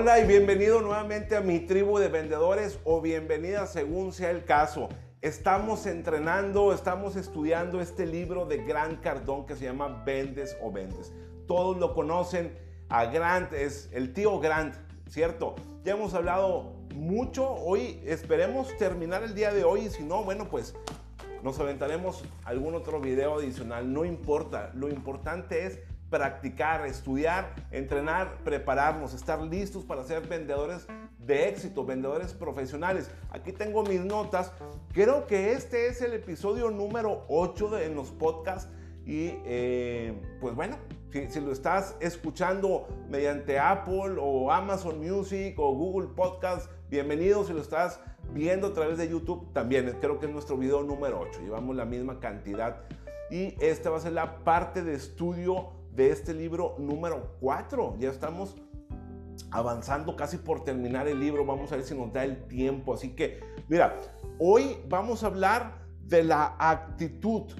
Hola y bienvenido nuevamente a mi tribu de vendedores o bienvenida según sea el caso. Estamos entrenando, estamos estudiando este libro de Grant Cardón que se llama Vendes o Vendes. Todos lo conocen, a Grant es el tío Grant, ¿cierto? Ya hemos hablado mucho, hoy esperemos terminar el día de hoy y si no, bueno, pues nos aventaremos algún otro video adicional, no importa, lo importante es practicar, estudiar, entrenar, prepararnos, estar listos para ser vendedores de éxito, vendedores profesionales. Aquí tengo mis notas. Creo que este es el episodio número 8 de, en los podcasts. Y eh, pues bueno, si, si, lo estás escuchando mediante Apple o Amazon Music o Google Podcast, bienvenido. Si lo estás viendo a través de YouTube, también creo que es nuestro video número 8. Llevamos la misma cantidad. Y esta va a ser la parte de estudio de este libro número 4. Ya estamos avanzando casi por terminar el libro. Vamos a ver si nos da el tiempo. Así que, mira, hoy vamos a hablar de la actitud.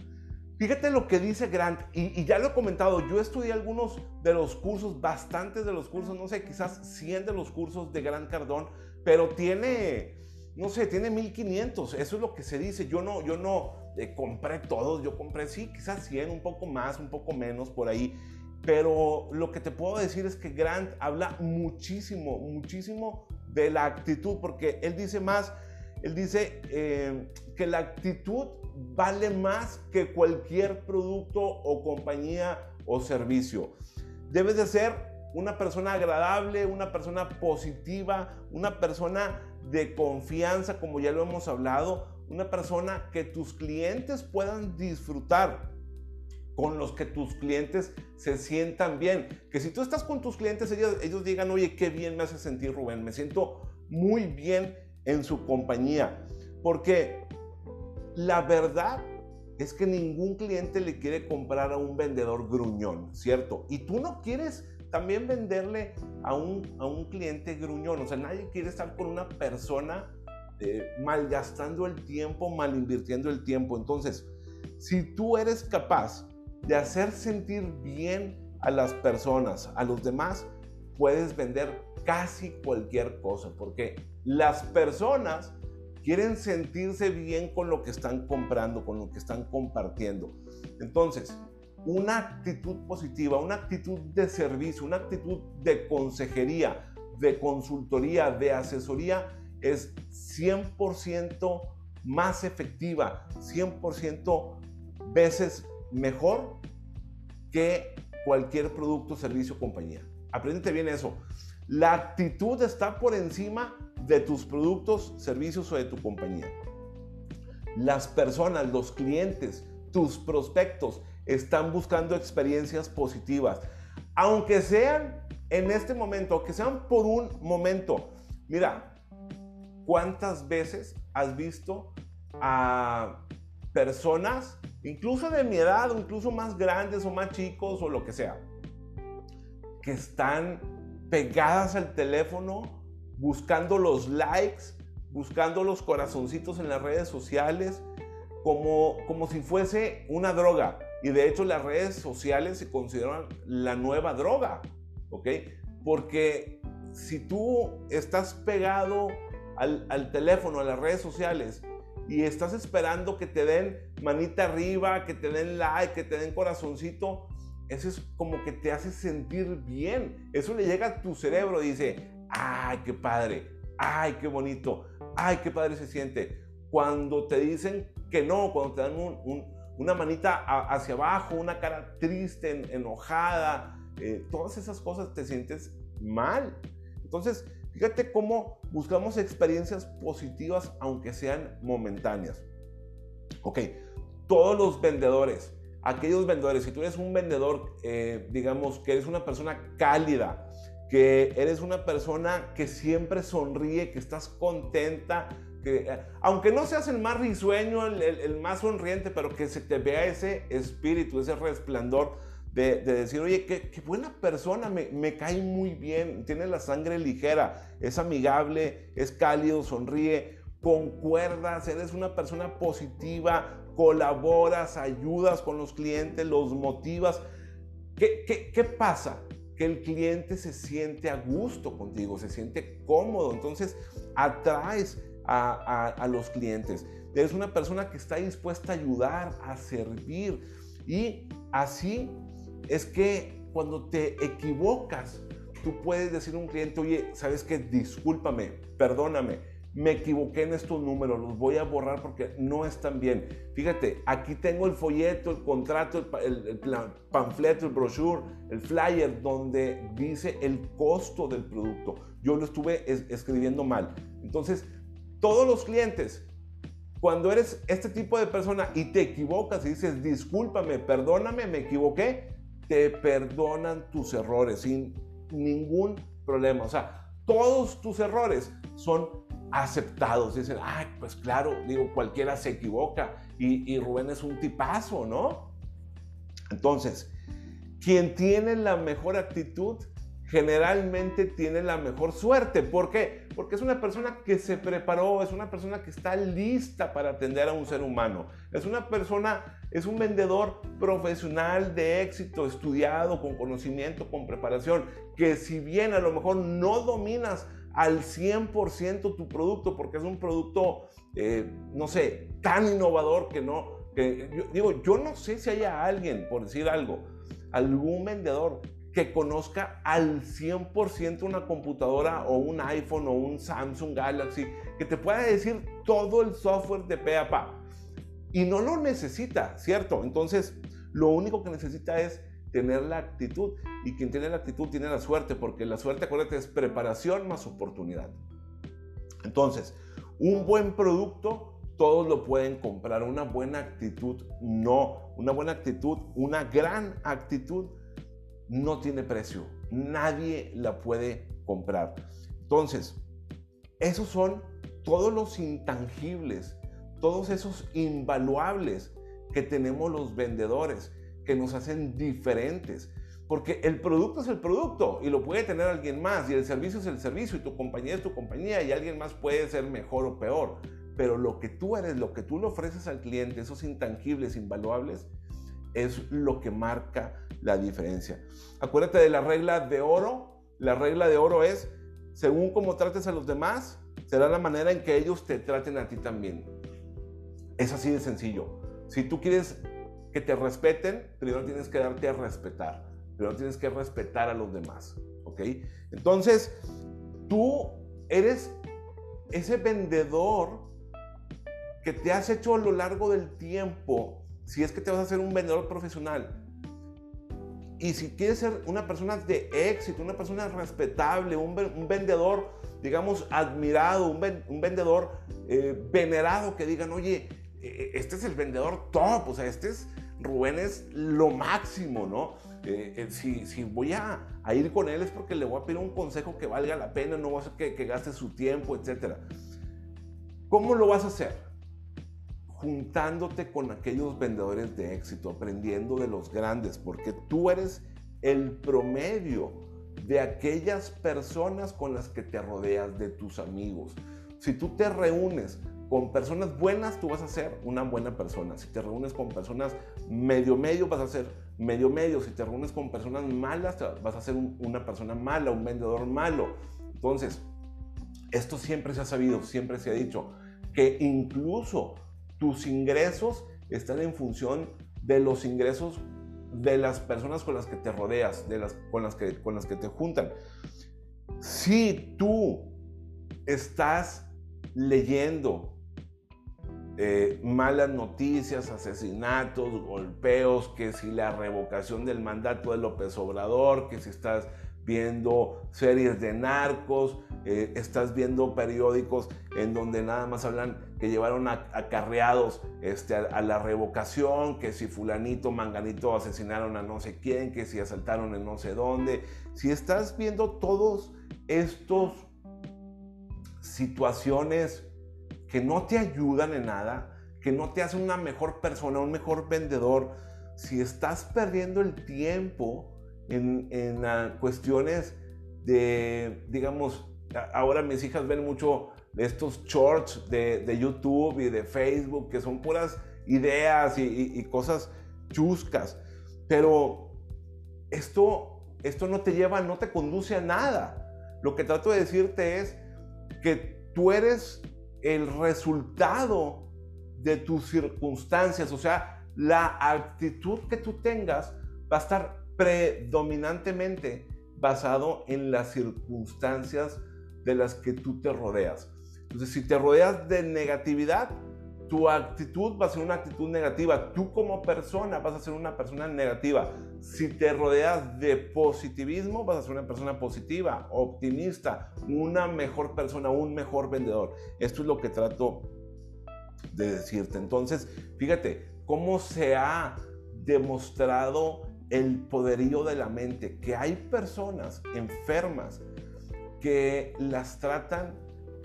Fíjate lo que dice Grant, y, y, ya lo he comentado, yo estudié algunos de los cursos, bastantes de los cursos, no sé, quizás 100 de los cursos de Grant Cardón, pero tiene, no sé, tiene 1500, eso es lo que se dice, yo no, yo no eh, compré todos, yo compré, sí, quizás 100, un poco más, un poco menos por ahí, pero lo que te puedo decir es que Grant habla muchísimo, muchísimo de la actitud, porque él dice más, él dice eh, que la actitud vale más que cualquier producto o compañía o servicio. Debes de ser una persona agradable, una persona positiva, una persona de confianza, como ya lo hemos hablado, una persona que tus clientes puedan disfrutar, con los que tus clientes se sientan bien. Que si tú estás con tus clientes, ellos, ellos digan, oye, qué bien me hace sentir Rubén, me siento muy bien en su compañía. Porque la verdad es que ningún cliente le quiere comprar a un vendedor gruñón, ¿cierto? Y tú no quieres también venderle a un, a un cliente gruñón. O sea, nadie quiere estar con una persona eh, malgastando el tiempo, mal invirtiendo el tiempo. Entonces, si tú eres capaz de hacer sentir bien a las personas, a los demás, puedes vender casi cualquier cosa, porque las personas quieren sentirse bien con lo que están comprando, con lo que están compartiendo. Entonces, una actitud positiva, una actitud de servicio, una actitud de consejería, de consultoría, de asesoría, es 100% más efectiva, 100% veces mejor que cualquier producto, servicio o compañía. Aprendete bien eso. La actitud está por encima de tus productos, servicios o de tu compañía. Las personas, los clientes, tus prospectos están buscando experiencias positivas. Aunque sean en este momento, aunque sean por un momento. Mira, ¿cuántas veces has visto a personas, incluso de mi edad, o incluso más grandes o más chicos o lo que sea, que están pegadas al teléfono buscando los likes, buscando los corazoncitos en las redes sociales, como, como si fuese una droga. Y de hecho las redes sociales se consideran la nueva droga, ¿ok? Porque si tú estás pegado al, al teléfono, a las redes sociales, y estás esperando que te den manita arriba, que te den like, que te den corazoncito, eso es como que te hace sentir bien. Eso le llega a tu cerebro, dice, ay, qué padre, ay, qué bonito, ay, qué padre se siente. Cuando te dicen que no, cuando te dan una manita hacia abajo, una cara triste, enojada, eh, todas esas cosas te sientes mal. Entonces, fíjate cómo buscamos experiencias positivas aunque sean momentáneas. Ok, todos los vendedores, aquellos vendedores, si tú eres un vendedor, eh, digamos que eres una persona cálida, que eres una persona que siempre sonríe, que estás contenta, que eh, aunque no seas el más risueño, el, más sonriente, pero que se te vea ese espíritu, ese resplandor de, decir, oye, qué, buena persona, me, me, cae muy bien, tiene la sangre ligera, es amigable, es cálido, sonríe, concuerdas, eres una persona positiva, colaboras, ayudas con los clientes, los motivas. ¿Qué, qué, qué pasa? que el cliente se siente a gusto contigo, se siente cómodo. Entonces atraes a, los clientes. Eres una persona que está dispuesta a ayudar, a servir. Y así es que cuando te equivocas, tú puedes decir a un cliente, oye, ¿sabes qué? Discúlpame, perdóname me equivoqué en estos números, los voy a borrar porque no están bien. Fíjate, aquí tengo el folleto, el contrato, el, panfleto, el brochure, el flyer, donde dice el costo del producto. Yo lo estuve escribiendo mal. Entonces, todos los clientes, cuando eres este tipo de persona y te equivocas y dices, discúlpame, perdóname, me equivoqué, te perdonan tus errores sin ningún problema. O sea, todos tus errores son aceptados. Dicen, ay, pues claro, digo, cualquiera se equivoca y, Rubén es un tipazo, ¿no? Entonces, quien tiene la mejor actitud generalmente tiene la mejor suerte. ¿Por qué? Porque es una persona que se preparó, es una persona que está lista para atender a un ser humano. Es una persona, es un vendedor profesional de éxito, estudiado, con conocimiento, con preparación, que si bien a lo mejor no dominas al 100% tu producto porque es un producto, eh, no sé, tan innovador que no, que yo, digo, yo no sé si haya alguien, por decir algo, algún vendedor que conozca al 100% una computadora o un iPhone o un Samsung Galaxy, que te pueda decir todo el software de pe. Y no lo necesita, ¿cierto? Entonces, lo único que necesita es tener la actitud. Y quien tiene la actitud tiene la suerte, porque la suerte, acuérdate, es preparación más oportunidad. Entonces, un buen producto, todos lo pueden comprar. Una buena actitud, no. Una buena actitud, una gran actitud, no tiene precio. Nadie la puede comprar. Entonces, esos son todos los intangibles, todos esos invaluables que tenemos los vendedores que nos hacen diferentes. Porque el producto es el producto y lo puede tener alguien más y el servicio es el servicio y tu compañía es tu compañía y alguien más puede ser mejor o peor. Pero lo que tú eres, lo que tú le ofreces al cliente, esos intangibles, invaluables, es lo que marca la diferencia. Acuérdate de la regla de oro. La regla de oro es, según cómo trates a los demás, será la manera en que ellos te traten a ti también. Es así de sencillo. Si tú quieres que te respeten, primero tienes que darte a respetar. Primero tienes que respetar a los demás. ¿Ok? Entonces, tú eres ese vendedor que te has hecho a lo largo del tiempo, si es que te vas a hacer un vendedor profesional. Y si quieres ser una persona de éxito, una persona respetable, un, vendedor, digamos, admirado, un, vendedor eh, venerado, que digan, oye, e, e, este es el vendedor top, o sea, este es Rubén es lo máximo, ¿no? Eh, eh, si, voy a, ir con él es porque le voy a pedir un consejo que valga la pena, no voy a hacer que, que gaste su tiempo, etc. ¿Cómo lo vas a hacer? Juntándote con aquellos vendedores de éxito, aprendiendo de los grandes, porque tú eres el promedio de aquellas personas con las que te rodeas, de tus amigos. Si tú te reúnes con personas buenas tú vas a ser una buena persona. Si te reúnes con personas medio medio vas a ser medio medio. Si te reúnes con personas malas vas a ser una persona mala, un vendedor malo. Entonces, esto siempre se ha sabido, siempre se ha dicho que incluso tus ingresos están en función de los ingresos de las personas con las que te rodeas, de las, con, las que, con las que te juntan. Si tú estás leyendo eh, malas noticias, asesinatos, golpeos, que si la revocación del mandato de López Obrador, que si estás viendo series de narcos, eh, estás viendo periódicos en donde nada más hablan que llevaron acarreados este, a, la revocación, que si fulanito, manganito asesinaron a no sé quién, que si asaltaron en no sé dónde. Si estás viendo todos estos situaciones que no te ayudan en nada, que no te hacen una mejor persona, un mejor vendedor, si estás perdiendo el tiempo en, en ah, cuestiones de, digamos, ahora mis hijas ven mucho estos shorts de, de, YouTube y de Facebook, que son puras ideas y, y cosas chuscas, pero esto esto no te lleva, no te conduce a nada. Lo que trato de decirte es que tú eres el resultado de tus circunstancias, o sea, la actitud que tú tengas va a estar predominantemente basado en las circunstancias de las que tú te rodeas. Entonces, si te rodeas de negatividad, tu actitud va a ser una actitud negativa. Tú como persona vas a ser una persona negativa. Si te rodeas de positivismo, vas a ser una persona positiva, optimista, una mejor persona, un mejor vendedor. Esto es lo que trato de decirte. Entonces, fíjate cómo se ha demostrado el poderío de la mente, que hay personas enfermas que las tratan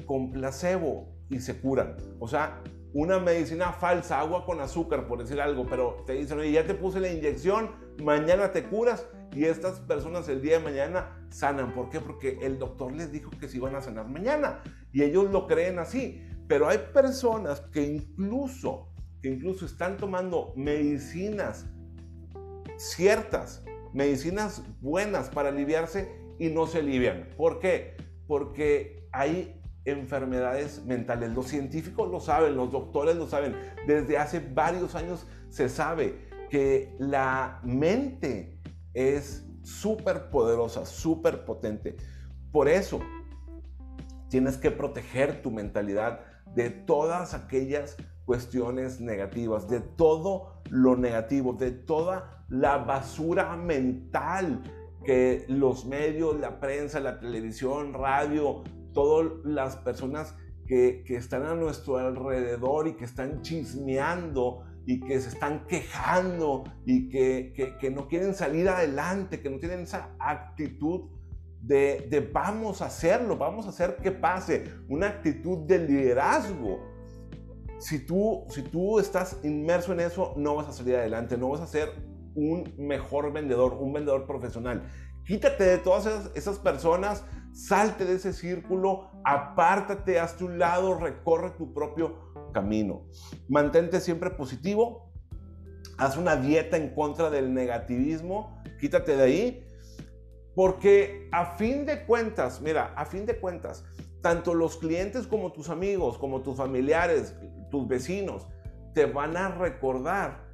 con placebo y se curan. O sea, una medicina falsa, agua con azúcar, por decir algo, pero te dicen, oye, ya te puse la inyección, mañana te curas y estas personas el día de mañana sanan. ¿Por qué? Porque el doctor les dijo que se iban a sanar mañana y ellos lo creen así. Pero hay personas que incluso, que incluso están tomando medicinas ciertas, medicinas buenas para aliviarse y no se alivian. ¿Por qué? Porque hay enfermedades mentales. Los científicos lo saben, los doctores lo saben. Desde hace varios años se sabe que la mente es súper poderosa, súper potente. Por eso tienes que proteger tu mentalidad de todas aquellas cuestiones negativas, de todo lo negativo, de toda la basura mental que los medios, la prensa, la televisión, radio, todas las personas que, están a nuestro alrededor y que están chismeando y que se están quejando y que, no quieren salir adelante, que no tienen esa actitud de, de, vamos a hacerlo, vamos a hacer que pase, una actitud de liderazgo. Si tú, si tú estás inmerso en eso, no vas a salir adelante, no vas a ser un mejor vendedor, un vendedor profesional. Quítate de todas esas, personas, salte de ese círculo, apártate, hazte un lado, recorre tu propio camino. Mantente siempre positivo, haz una dieta en contra del negativismo, quítate de ahí, porque a fin de cuentas, mira, a fin de cuentas, tanto los clientes como tus amigos, como tus familiares, tus vecinos, te van a recordar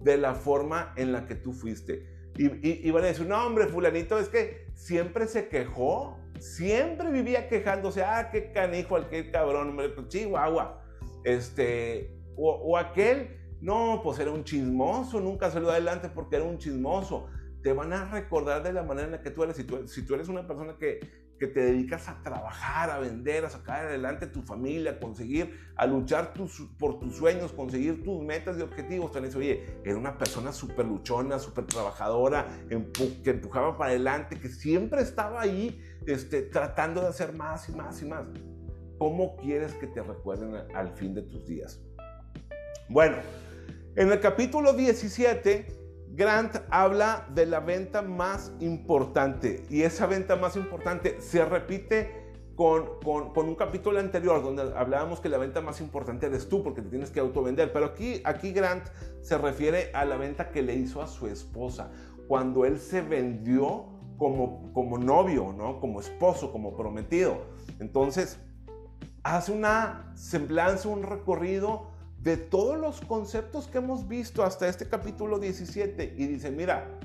de la forma en la que tú fuiste. Y, van a decir, no, hombre, fulanito es que siempre se quejó, siempre vivía quejándose, ah, qué canijo, aquel cabrón, hombre, pues, chihuahua. Este, o, aquel, no, pues era un chismoso, nunca salió adelante porque era un chismoso. Te van a recordar de la manera en la que tú eres. Si tú, eres una persona que, que te dedicas a trabajar, a vender, a sacar adelante tu familia, a conseguir, a luchar por tus sueños, conseguir tus metas y objetivos. Te oye, era una persona súper luchona, súper trabajadora, que empujaba para adelante, que siempre estaba ahí este, tratando de hacer más y más y más. ¿Cómo quieres que te recuerden al fin de tus días? Bueno, en el capítulo 17 Grant habla de la venta más importante y esa venta más importante se repite con, con, un capítulo anterior donde hablábamos que la venta más importante eres tú porque te tienes que autovender. Pero aquí, aquí Grant se refiere a la venta que le hizo a su esposa cuando él se vendió como, como novio, ¿no? como esposo, como prometido. Entonces, hace una semblanza, un recorrido de todos los conceptos que hemos visto hasta este capítulo 17 y dice, mira,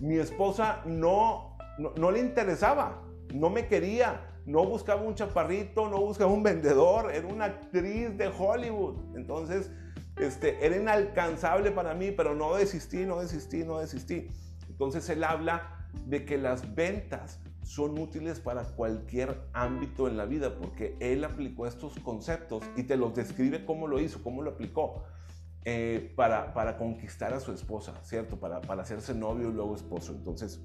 mi esposa no, no, le interesaba, no me quería, no buscaba un chaparrito, no buscaba un vendedor, era una actriz de Hollywood. Entonces, este, era inalcanzable para mí, pero no desistí, no desistí, no desistí. Entonces él habla de que las ventas son útiles para cualquier ámbito en la vida porque él aplicó estos conceptos y te los describe cómo lo hizo, cómo lo aplicó eh, para, para conquistar a su esposa, ¿cierto? Para, para hacerse novio y luego esposo. Entonces,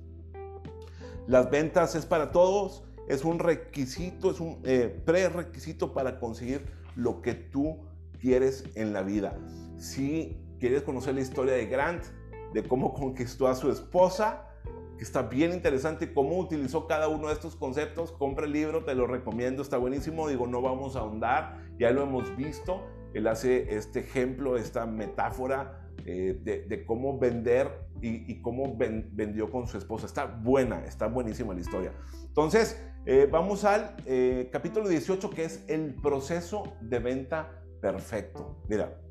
las ventas es para todos, es un requisito, es un eh, prerequisito para conseguir lo que tú quieres en la vida. Si quieres conocer la historia de Grant, de cómo conquistó a su esposa, está bien interesante cómo utilizó cada uno de estos conceptos. Compra el libro, te lo recomiendo, está buenísimo. Digo, no vamos a ahondar, ya lo hemos visto. Él hace este ejemplo, esta metáfora eh, de, cómo vender y, cómo vendió con su esposa. Está buena, está buenísima la historia. Entonces, eh, vamos al eh, capítulo 18 que es el proceso de venta perfecto. Mira,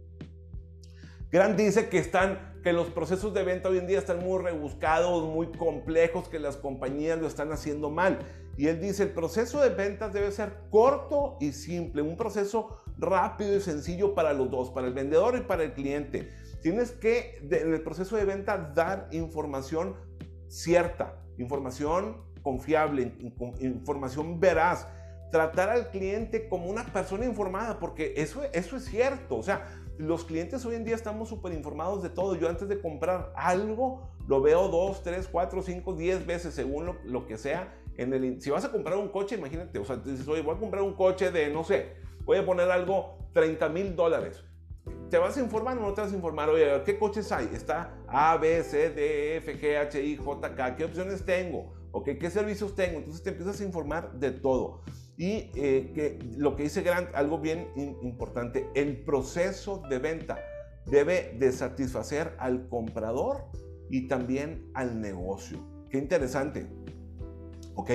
Grant dice que están que los procesos de venta hoy en día están muy rebuscados, muy complejos, que las compañías lo están haciendo mal. Y él dice, el proceso de ventas debe ser corto y simple, un proceso rápido y sencillo para los dos, para el vendedor y para el cliente. Tienes que, en el proceso de venta, dar información cierta, información confiable, información veraz. Tratar al cliente como una persona informada, porque eso, eso es cierto. O sea, los clientes hoy en día estamos súper informados de todo. Yo antes de comprar algo, lo veo dos, tres, cuatro, cinco, diez veces, según lo, lo que sea. En el, si vas a comprar un coche, imagínate, o sea, dices, oye, voy a comprar un coche de, no sé, voy a poner algo, 30 mil dólares. ¿Te vas a informar o no te vas a informar? Oye, ¿qué coches hay? Está A, B, C, D, F, G, H, I, J, K. ¿Qué opciones tengo? ¿Ok? ¿Qué servicios tengo? Entonces te empiezas a informar de todo. Y eh, que lo que dice Grant, algo bien importante, el proceso de venta debe de satisfacer al comprador y también al negocio. Qué interesante. ¿Ok?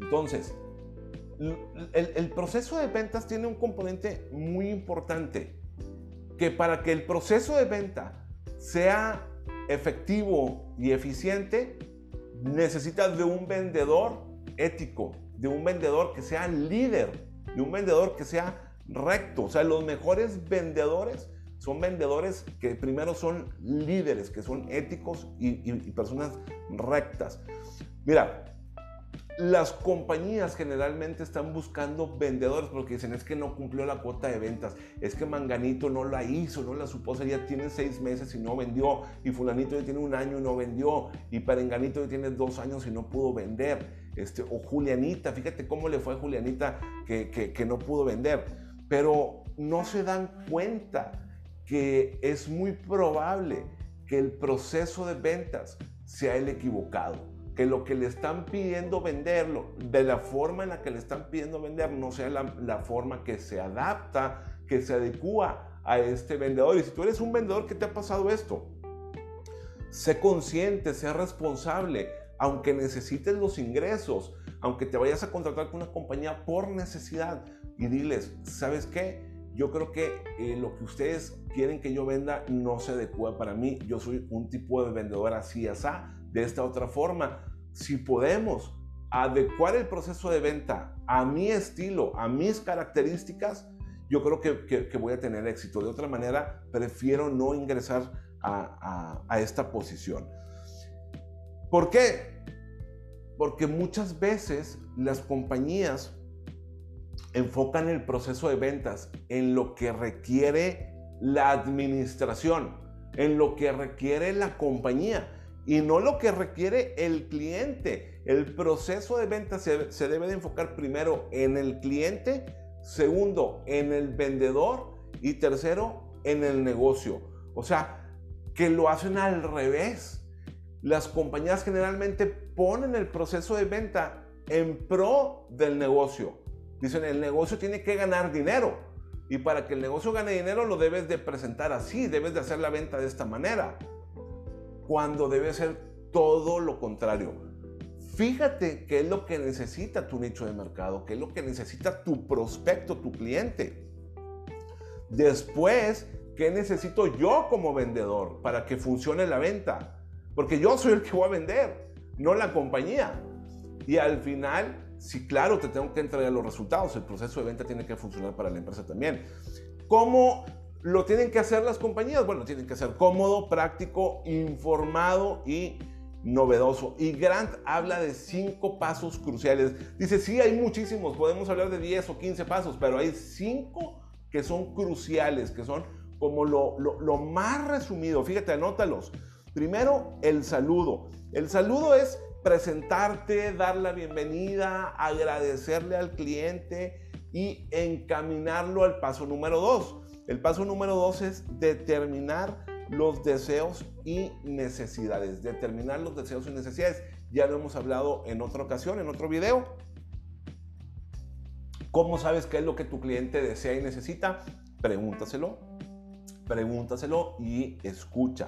Entonces, el, proceso de ventas tiene un componente muy importante, que para que el proceso de venta sea efectivo y eficiente, necesita de un vendedor ético, de un vendedor que sea líder, de un vendedor que sea recto. O sea, los mejores vendedores son vendedores que primero son líderes, que son éticos y, y personas rectas. Mira, las compañías generalmente están buscando vendedores porque dicen es que no cumplió la cuota de ventas, es que Manganito no la hizo, no la supo ya tiene seis meses y no vendió, y Fulanito ya tiene un año y no vendió, y Perenganito ya tiene dos años y no pudo vender, este, o Julianita, fíjate cómo le fue a Julianita que, que no pudo vender, pero no se dan cuenta que es muy probable que el proceso de ventas sea el equivocado que lo que le están pidiendo venderlo, de la forma en la que le están pidiendo vender, no sea la, forma que se adapta, que se adecua a este vendedor. Y si tú eres un vendedor, ¿qué te ha pasado esto? Sé consciente, sé responsable, aunque necesites los ingresos, aunque te vayas a contratar con una compañía por necesidad y diles, ¿sabes qué? Yo creo que eh, lo que ustedes quieren que yo venda no se adecua para mí. Yo soy un tipo de vendedor así, así, de esta otra forma si podemos adecuar el proceso de venta a mi estilo, a mis características, yo creo que, voy a tener éxito. De otra manera, prefiero no ingresar a, a esta posición. ¿Por qué? Porque muchas veces las compañías enfocan el proceso de ventas en lo que requiere la administración, en lo que requiere la compañía y no lo que requiere el cliente. El proceso de venta se, debe de enfocar primero en el cliente, segundo en el vendedor y tercero en el negocio. O sea, que lo hacen al revés. Las compañías generalmente ponen el proceso de venta en pro del negocio. Dicen, el negocio tiene que ganar dinero. Y para que el negocio gane dinero lo debes de presentar así, debes de hacer la venta de esta manera cuando debe ser todo lo contrario. Fíjate qué es lo que necesita tu nicho de mercado, qué es lo que necesita tu prospecto, tu cliente. Después, ¿qué necesito yo como vendedor para que funcione la venta? Porque yo soy el que voy a vender, no la compañía. Y al final, sí, claro, te tengo que entregar los resultados. El proceso de venta tiene que funcionar para la empresa también. ¿Cómo lo tienen que hacer las compañías. Bueno, tienen que ser cómodo, práctico, informado y novedoso. Y Grant habla de cinco pasos cruciales. Dice, sí, hay muchísimos, podemos hablar de 10 o 15 pasos, pero hay cinco que son cruciales, que son como lo, lo más resumido. Fíjate, anótalos. Primero, el saludo. El saludo es presentarte, dar la bienvenida, agradecerle al cliente y encaminarlo al paso número dos. El paso número dos es determinar los deseos y necesidades. Determinar los deseos y necesidades. Ya lo hemos hablado en otra ocasión, en otro video. ¿Cómo sabes qué es lo que tu cliente desea y necesita? Pregúntaselo, pregúntaselo y escucha.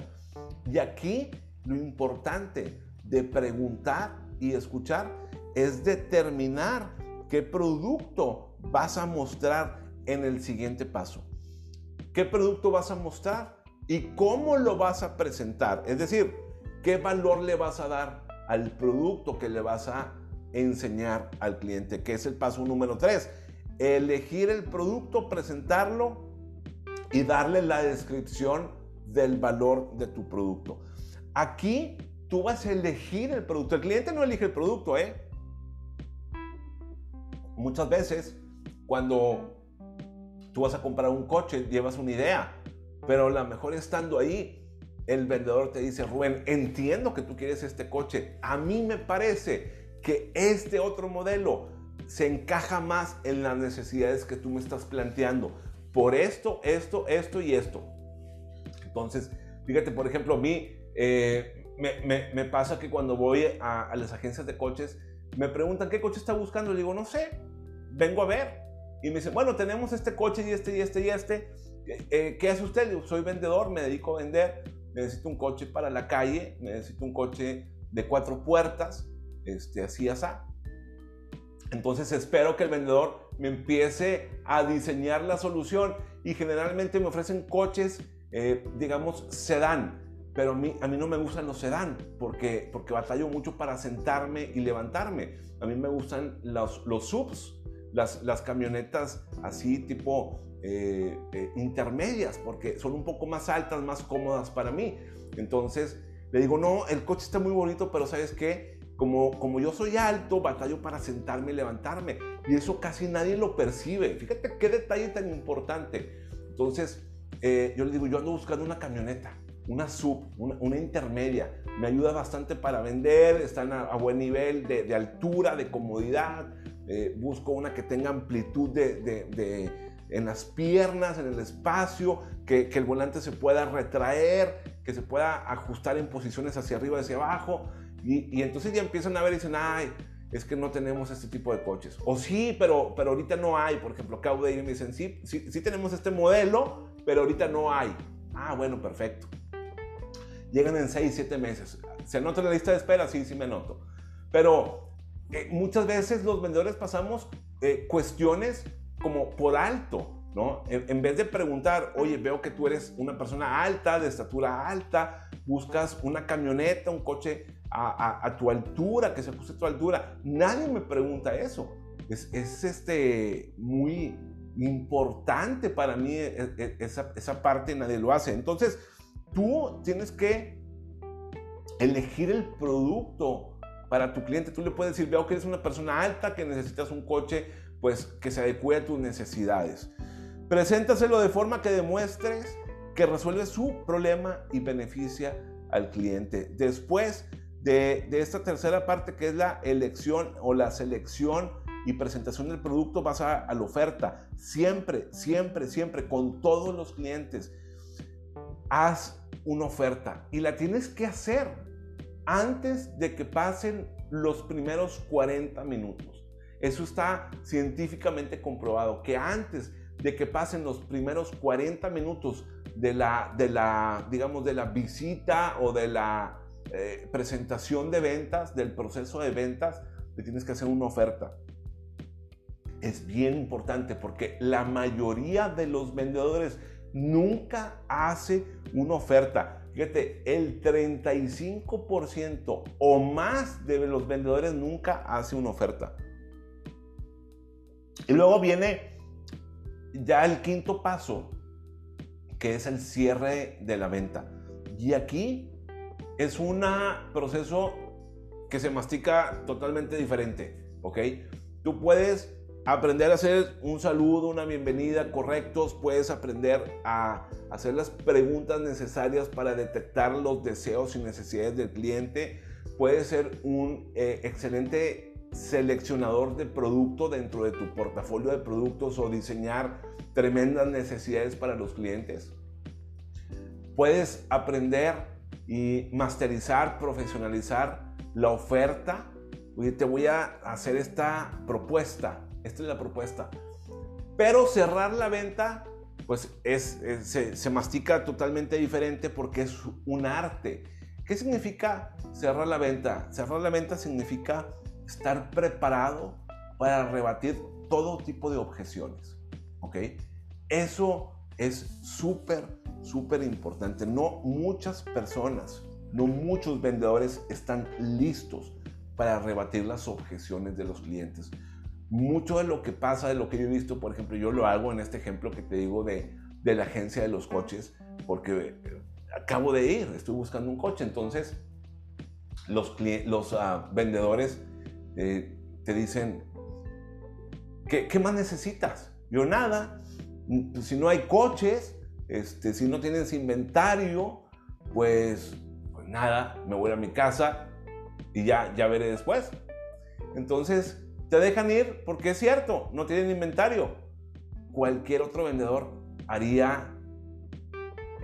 Y aquí lo importante de preguntar y escuchar es determinar qué producto vas a mostrar en el siguiente paso. ¿Qué producto vas a mostrar y cómo lo vas a presentar? Es decir, qué valor le vas a dar al producto que le vas a enseñar al cliente, que es el paso número 3. Elegir el producto, presentarlo y darle la descripción del valor de tu producto. Aquí tú vas a elegir el producto. El cliente no elige el producto, ¿eh? Muchas veces cuando tú vas a comprar un coche, llevas una idea, pero la mejor estando ahí, el vendedor te dice, Rubén, entiendo que tú quieres este coche. A mí me parece que este otro modelo se encaja más en las necesidades que tú me estás planteando. Por esto, esto, esto y esto. Entonces, fíjate, por ejemplo, a mí eh, me, pasa que cuando voy a, las agencias de coches, me preguntan qué coche está buscando. Le digo, no sé, vengo a ver. Y me dicen, bueno, tenemos este coche y este y este y este. Eh, ¿Qué hace usted? Digo, soy vendedor, me dedico a vender necesito un coche para la calle, necesito un coche de cuatro puertas, este, así, así. Entonces espero que el vendedor me empiece a diseñar la solución y generalmente me ofrecen coches, eh, digamos, sedán. Pero a mí, a mí no me gustan los sedán porque, porque batallo mucho para sentarme y levantarme. A mí me gustan los, los subs, las, camionetas así tipo eh, eh, intermedias, porque son un poco más altas, más cómodas para mí. Entonces le digo, no, el coche está muy bonito, pero ¿sabes qué? Como, como yo soy alto, batallo para sentarme y levantarme. Y eso casi nadie lo percibe. Fíjate qué detalle tan importante. Entonces, eh, yo le digo, yo ando buscando una camioneta, una sub, una, intermedia. Me ayuda bastante para vender, están a, buen nivel de, altura, de comodidad. Busco una que tenga amplitud de en las piernas, en el espacio, que, el volante se pueda retraer, que se pueda ajustar en posiciones hacia arriba, hacia abajo. Y, entonces ya empiezan a ver y dicen, ay, es que no tenemos este tipo de coches. O sí, pero, pero ahorita no hay. Por ejemplo, acá de me dicen, sí, sí, sí tenemos este modelo, pero ahorita no hay. Ah, bueno, perfecto. Llegan en 6, 7 meses. ¿Se anota en la lista de espera? Sí, sí me anoto. Pero eh, muchas veces los vendedores pasamos eh, cuestiones como por alto, ¿no? En, vez de preguntar, oye, veo que tú eres una persona alta, de estatura alta, buscas una camioneta, un coche a, tu altura, que se ajuste a tu altura. Nadie me pregunta eso. Es, este, muy importante para mí e, e, esa, esa parte, nadie lo hace. Entonces, tú tienes que elegir el producto para tu cliente. Tú le puedes decir, veo que eres una persona alta, que necesitas un coche pues que se adecue a tus necesidades. Preséntaselo de forma que demuestres que resuelve su problema y beneficia al cliente. Después de, esta tercera parte que es la elección o la selección y presentación del producto, vas a, a la oferta. Siempre, siempre, siempre, con todos los clientes, haz una oferta y la tienes que hacer antes de que pasen los primeros 40 minutos. Eso está científicamente comprobado, que antes de que pasen los primeros 40 minutos de la, de la digamos, de la visita o de la eh, presentación de ventas, del proceso de ventas, le tienes que hacer una oferta. Es bien importante porque la mayoría de los vendedores nunca hace una oferta. Fíjate, el 35% o más de los vendedores nunca hace una oferta. Y luego viene ya el quinto paso, que es el cierre de la venta. Y aquí es un proceso que se mastica totalmente diferente, ¿ok? Tú puedes aprender a hacer un saludo, una bienvenida correctos, puedes aprender a hacer las preguntas necesarias para detectar los deseos y necesidades del cliente, puedes ser un eh, excelente seleccionador de producto dentro de tu portafolio de productos o diseñar tremendas necesidades para los clientes. Puedes aprender y masterizar, profesionalizar la oferta. Oye, te voy a hacer esta propuesta. Esta es la propuesta. Pero cerrar la venta, pues es, se, se mastica totalmente diferente porque es un arte. ¿Qué significa cerrar la venta? Cerrar la venta significa estar preparado para rebatir todo tipo de objeciones. ¿Ok? Eso es súper, súper importante. No muchas personas, no muchos vendedores están listos para rebatir las objeciones de los clientes. Mucho de lo que pasa, de lo que yo he visto, por ejemplo, yo lo hago en este ejemplo que te digo de, de la agencia de los coches, porque eh, acabo de ir, estoy buscando un coche, entonces los, los uh, vendedores eh, te dicen, ¿qué, ¿qué, más necesitas? Yo nada, pues, si no hay coches, este, si no tienes inventario, pues, pues nada, me voy a mi casa y ya, ya veré después. Entonces, te dejan ir porque es cierto, no tienen inventario. Cualquier otro vendedor haría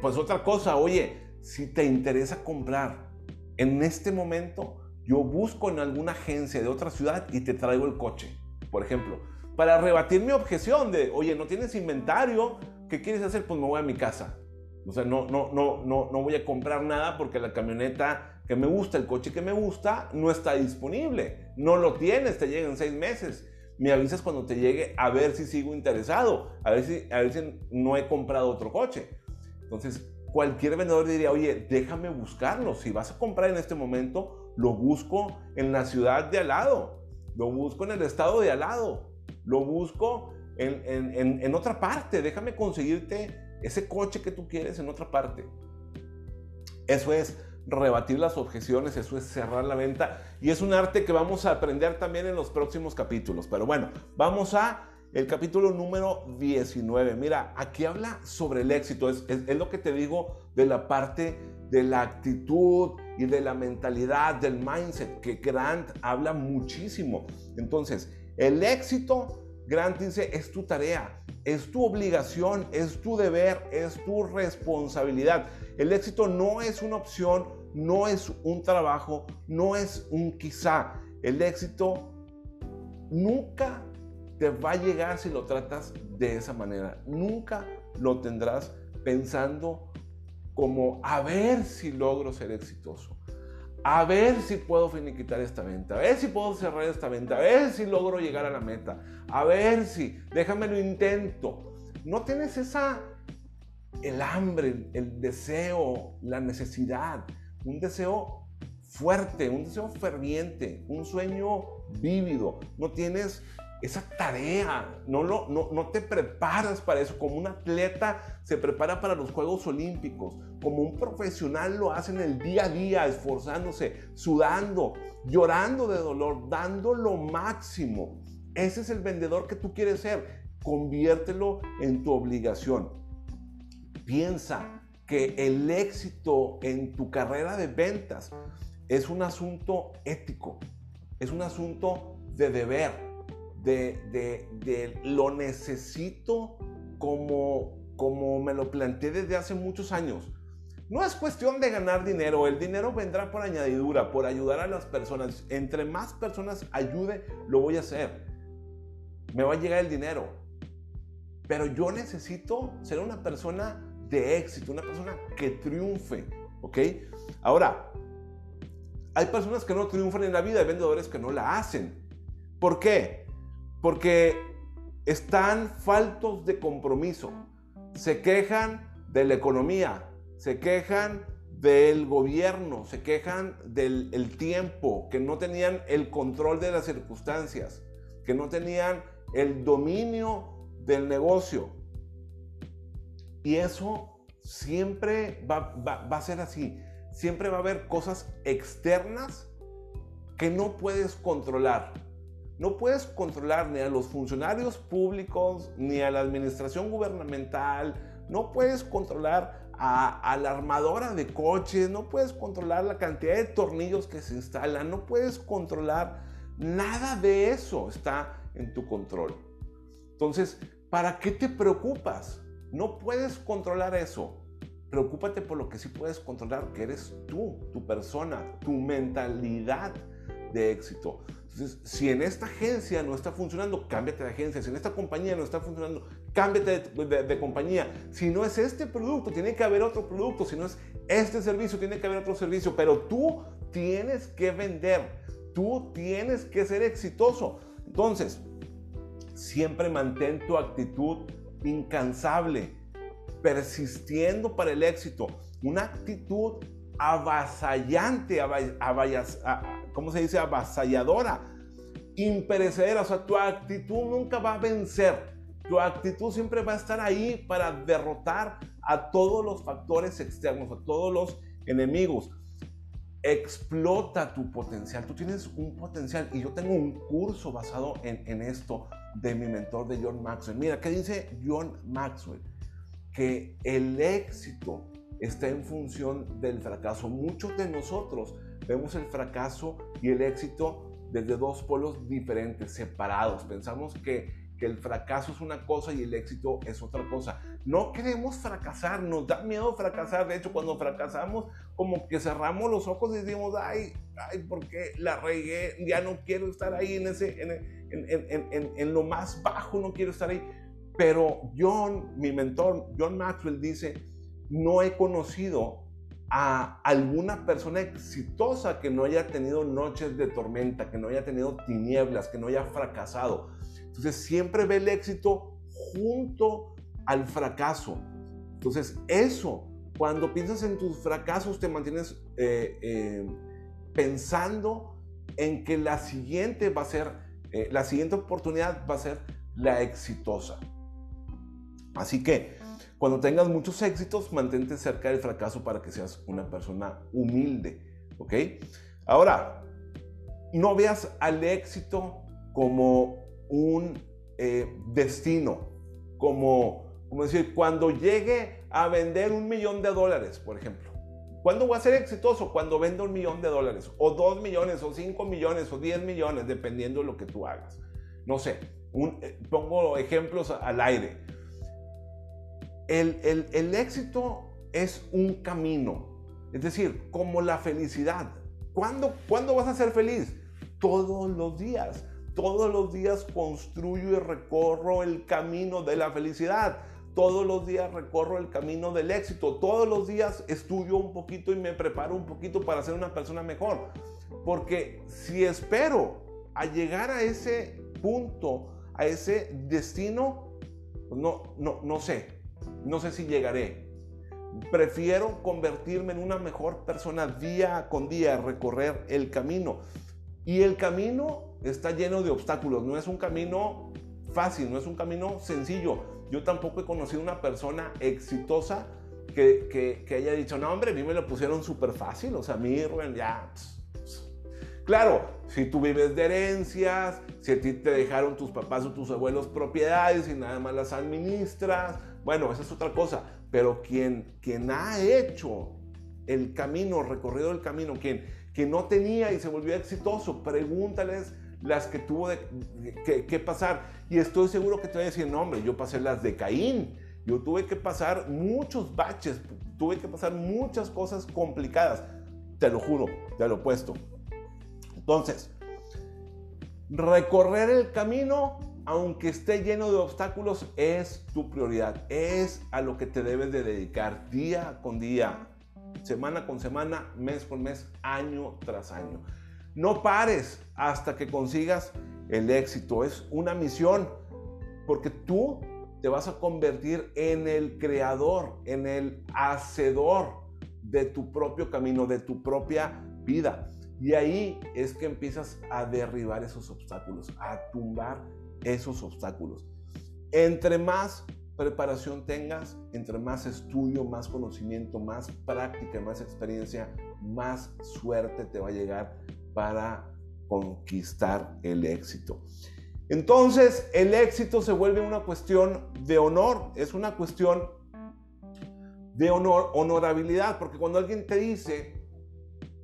pues otra cosa, oye, si te interesa comprar en este momento, yo busco en alguna agencia de otra ciudad y te traigo el coche, por ejemplo, para rebatir mi objeción de, oye, no tienes inventario, ¿qué quieres hacer? Pues me voy a mi casa. O sea, no, no, no, no, no voy a comprar nada porque la camioneta que me gusta, el coche que me gusta, no está disponible. No lo tienes, te llega en seis meses. Me avisas cuando te llegue a ver si sigo interesado, a ver si, a ver si no he comprado otro coche. Entonces, cualquier vendedor diría, oye, déjame buscarlo. Si vas a comprar en este momento, lo busco en la ciudad de al lado, lo busco en el estado de al lado, lo busco en, en, en otra parte. Déjame conseguirte ese coche que tú quieres en otra parte. Eso es rebatir las objeciones, eso es cerrar la venta y es un arte que vamos a aprender también en los próximos capítulos. Pero bueno, vamos a el capítulo número 19. Mira, aquí habla sobre el éxito. Es, lo que te digo de la parte de la actitud y de la mentalidad, del mindset, que Grant habla muchísimo. Entonces, el éxito, Grant dice, es tu tarea, es tu obligación, es tu deber, es tu responsabilidad. El éxito no es una opción, no es un trabajo, no es un quizá. El éxito nunca te va a llegar si lo tratas de esa manera. Nunca lo tendrás pensando como a ver si logro ser exitoso. A ver si puedo finiquitar esta venta, a ver si puedo cerrar esta venta, a ver si logro llegar a la meta, a ver si, déjame lo intento. No tienes esa, el hambre, el deseo, la necesidad, un deseo fuerte, un deseo ferviente, un sueño vívido. No tienes esa tarea, no, lo, no, no, te preparas para eso. Como un atleta se prepara para los Juegos Olímpicos, como un profesional lo hace en el día a día, esforzándose, sudando, llorando de dolor, dando lo máximo. Ese es el vendedor que tú quieres ser. Conviértelo en tu obligación. Piensa que el éxito en tu carrera de ventas es un asunto ético, es un asunto de deber de, lo necesito como, como me lo planteé desde hace muchos años. No es cuestión de ganar dinero, el dinero vendrá por añadidura, por ayudar a las personas. Entre más personas ayude, lo voy a hacer. Me va a llegar el dinero. Pero yo necesito ser una persona de éxito, una persona que triunfe, ¿ok? Ahora, hay personas que no triunfan en la vida, hay vendedores que no la hacen. ¿Por qué? porque están faltos de compromiso. Se quejan de la economía, se quejan del gobierno, se quejan del tiempo, que no tenían el control de las circunstancias, que no tenían el dominio del negocio. Y eso siempre va, va a ser así. Siempre va a haber cosas externas que no puedes controlar no puedes controlar ni a los funcionarios públicos, ni a la administración gubernamental, no puedes controlar a, la armadora de coches, no puedes controlar la cantidad de tornillos que se instalan, no puedes controlar nada de eso está en tu control. Entonces, ¿para qué te preocupas? No puedes controlar eso. Preocúpate por lo que sí puedes controlar, que eres tú, tu persona, tu mentalidad de éxito. Entonces, si en esta agencia no está funcionando, cámbiate de agencia. Si en esta compañía no está funcionando, cámbiate de, compañía. Si no es este producto, tiene que haber otro producto. Si no es este servicio, tiene que haber otro servicio. Pero tú tienes que vender. Tú tienes que ser exitoso. Entonces, siempre mantén tu actitud incansable, persistiendo para el éxito. Una actitud avasallante, ¿cómo se dice? Avasalladora, imperecedera. O sea, tu actitud nunca va a vencer. Tu actitud siempre va a estar ahí para derrotar a todos los factores externos, a todos los enemigos. Explota tu potencial. Tú tienes un potencial y yo tengo un curso basado en, esto de mi mentor de John Maxwell. Mira, ¿qué dice John Maxwell? Que el éxito está en función del fracaso. Muchos de nosotros vemos el fracaso y el éxito desde dos polos diferentes, separados. Pensamos que, el fracaso es una cosa y el éxito es otra cosa. No queremos fracasar, nos da miedo fracasar. De hecho, cuando fracasamos, como que cerramos los ojos y decimos, ay, ay, porque la regué, ya no quiero estar ahí en, ese, en, en lo más bajo, no quiero estar ahí. Pero John, mi mentor, John Maxwell dice, no he conocido a alguna persona exitosa que no haya tenido noches de tormenta, que no haya tenido tinieblas, que no haya fracasado. Entonces siempre ve el éxito junto al fracaso. Entonces eso, cuando piensas en tus fracasos, te mantienes eh, eh, pensando en que la siguiente va a ser, eh, la siguiente oportunidad va a ser la exitosa. Así que cuando tengas muchos éxitos, mantente cerca del fracaso para que seas una persona humilde, ¿ok? Ahora, no veas al éxito como un eh, destino, como, como decir, cuando llegue a vender un millón de dólares, por ejemplo. ¿Cuándo voy a ser exitoso? Cuando venda un millón de dólares, o dos millones, o cinco millones, o diez millones, dependiendo de lo que tú hagas. No sé, eh, pongo ejemplos al aire el, éxito es un camino, es decir, como la felicidad. ¿Cuándo, ¿Cuándo vas a ser feliz? Todos los días. Todos los días construyo y recorro el camino de la felicidad. Todos los días recorro el camino del éxito. Todos los días estudio un poquito y me preparo un poquito para ser una persona mejor. Porque si espero a llegar a ese punto, a ese destino, pues no, no, no sé, no sé si llegaré. Prefiero convertirme en una mejor persona día con día, recorrer el camino. Y el camino está lleno de obstáculos, no es un camino fácil, no es un camino sencillo. Yo tampoco he conocido una persona exitosa que, haya dicho, no hombre, a mí me lo pusieron súper fácil, o sea, a mí, Rubén, ya... Claro, si tú vives de herencias, si a ti te dejaron tus papás o tus abuelos propiedades y nada más las administras, bueno, esa es otra cosa, pero quien, quien ha hecho el camino, recorrido el camino, quien, quien no tenía y se volvió exitoso, pregúntales las que tuvo que, pasar. Y estoy seguro que te voy a decir, no, hombre, yo pasé las de Caín. Yo tuve que pasar muchos baches, tuve que pasar muchas cosas complicadas. Te lo juro, te lo he puesto. Entonces, recorrer el camino aunque esté lleno de obstáculos, es tu prioridad, es a lo que te debes de dedicar día con día, semana con semana, mes con mes, año tras año. No pares hasta que consigas el éxito, es una misión, porque tú te vas a convertir en el creador, en el hacedor de tu propio camino, de tu propia vida. Y ahí es que empiezas a derribar esos obstáculos, a tumbar esos obstáculos. Entre más preparación tengas, entre más estudio, más conocimiento, más práctica, más experiencia, más suerte te va a llegar para conquistar el éxito. Entonces, el éxito se vuelve una cuestión de honor, es una cuestión de honor, honorabilidad, porque cuando alguien te dice,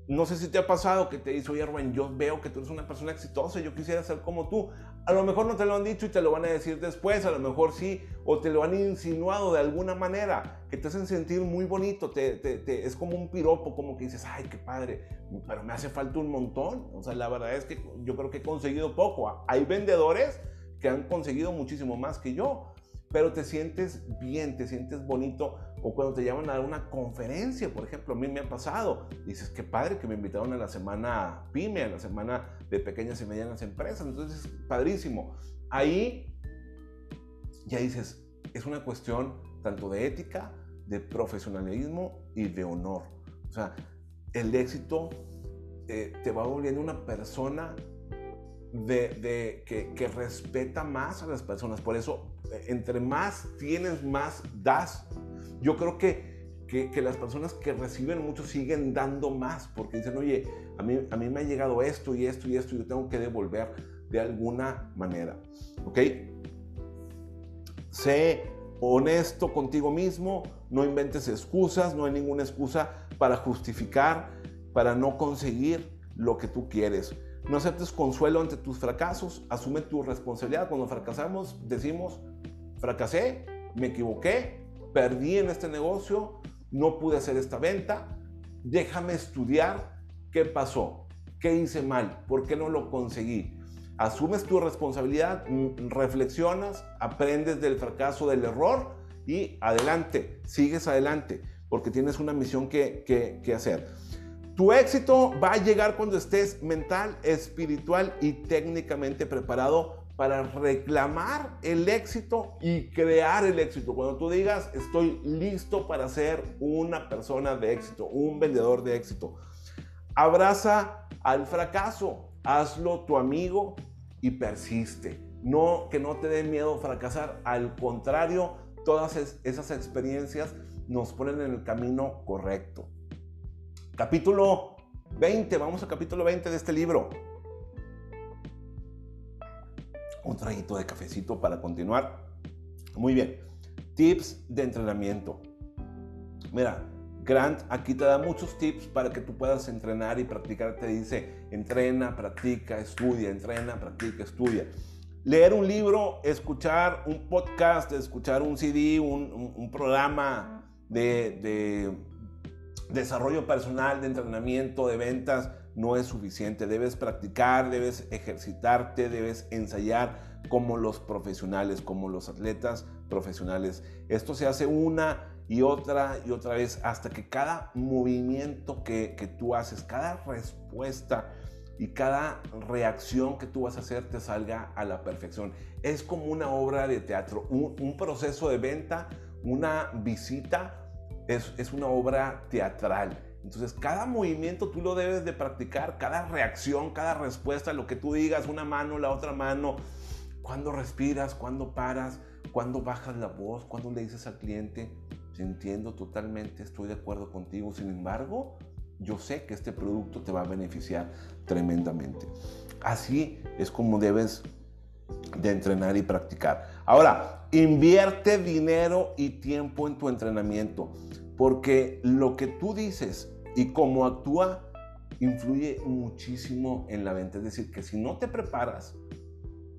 no sé si te ha pasado que te dice, oye, Rubén, yo veo que tú eres una persona exitosa, yo quisiera ser como tú. A lo mejor no te lo han dicho y te lo van a decir después, a lo mejor sí, o te lo han insinuado de alguna manera, que te hacen sentir muy bonito, te, es como un piropo, como que dices, ay, qué padre, pero me hace falta un montón. O sea, la verdad es que yo creo que he conseguido poco. Hay vendedores que han conseguido muchísimo más que yo pero te sientes bien, te sientes bonito. O cuando te llaman a una conferencia, por ejemplo, a mí me ha pasado. Dices, qué padre que me invitaron a la semana PYME, a la semana de pequeñas y medianas empresas. Entonces, padrísimo. Ahí ya dices, es una cuestión tanto de ética, de profesionalismo y de honor. O sea, el éxito eh, te va volviendo una persona de, que, que, respeta más a las personas. Por eso entre más tienes, más das. Yo creo que, que, las personas que reciben mucho siguen dando más porque dicen, oye, a mí, a mí me ha llegado esto y esto y esto y yo tengo que devolver de alguna manera. ¿Ok? Sé honesto contigo mismo, no inventes excusas, no hay ninguna excusa para justificar, para no conseguir lo que tú quieres. No aceptes consuelo ante tus fracasos, asume tu responsabilidad. Cuando fracasamos, decimos, fracasé, me equivoqué, perdí en este negocio, no pude hacer esta venta, déjame estudiar qué pasó, qué hice mal, por qué no lo conseguí. Asumes tu responsabilidad, mm, reflexionas, aprendes del fracaso, del error y adelante, sigues adelante, porque tienes una misión que, que, que hacer. Tu éxito va a llegar cuando estés mental, espiritual y técnicamente preparado para reclamar el éxito y crear el éxito. Cuando tú digas, estoy listo para ser una persona de éxito, un vendedor de éxito. Abraza al fracaso, hazlo tu amigo y persiste. No que no te dé miedo fracasar, al contrario, todas esas experiencias nos ponen en el camino correcto. Capítulo 20, vamos al capítulo 20 de este libro. Un traguito de cafecito para continuar. Muy bien, tips de entrenamiento. Mira, Grant aquí te da muchos tips para que tú puedas entrenar y practicar. Te dice, entrena, practica, estudia, entrena, practica, estudia. Leer un libro, escuchar un podcast, escuchar un CD, un, programa de desarrollo personal, de entrenamiento, de ventas, no es suficiente. Debes practicar, debes ejercitarte, debes ensayar como los profesionales, como los atletas profesionales. Esto se hace una y otra y otra vez hasta que cada movimiento que, tú haces, cada respuesta y cada reacción que tú vas a hacer te salga a la perfección. Es como una obra de teatro, un proceso de venta, una visita es, una obra teatral. Entonces, cada movimiento tú lo debes de practicar, cada reacción, cada respuesta, lo que tú digas, una mano, la otra mano, cuando respiras, cuando paras, cuando bajas la voz, cuando le dices al cliente, entiendo totalmente, estoy de acuerdo contigo, sin embargo, yo sé que este producto te va a beneficiar tremendamente. Así es como debes de entrenar y practicar. Ahora, invierte dinero y tiempo en tu entrenamiento, porque lo que tú dices y cómo actúa influye muchísimo en la venta. Es decir, que si no te preparas,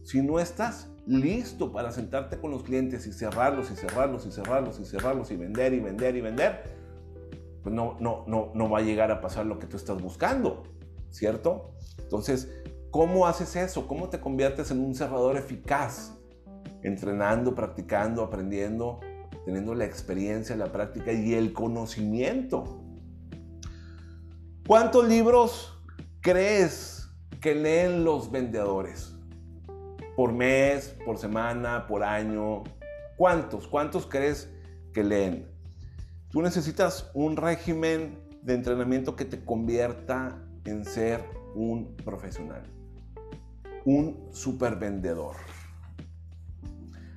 si no estás listo para sentarte con los clientes y cerrarlos y cerrarlos y cerrarlos y cerrarlos y vender y vender y vender, pues no, no, no, no va a llegar a pasar lo que tú estás buscando, ¿cierto? Entonces, ¿Cómo haces eso? ¿Cómo te conviertes en un cerrador eficaz? Entrenando, practicando, aprendiendo, teniendo la experiencia, la práctica y el conocimiento. ¿Cuántos libros crees que leen los vendedores? ¿Por mes, por semana, por año? ¿Cuántos? ¿Cuántos crees que leen? Tú necesitas un régimen de entrenamiento que te convierta en ser un profesional un super vendedor.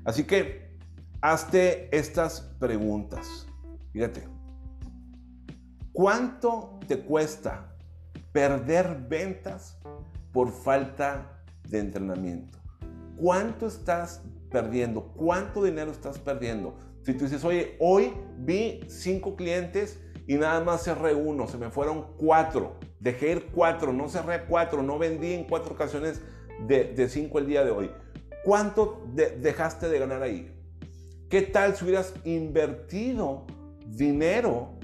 Así que hazte estas preguntas. Fíjate, ¿cuánto te cuesta perder ventas por falta de entrenamiento? ¿Cuánto estás perdiendo? ¿Cuánto dinero estás perdiendo? Si tú dices, oye, hoy vi cinco clientes y nada más cerré uno, se me fueron cuatro. Dejé ir cuatro, no cerré cuatro, no vendí en cuatro ocasiones de, cinco el día de hoy. ¿Cuánto dejaste de ganar ahí? ¿Qué tal si hubieras invertido dinero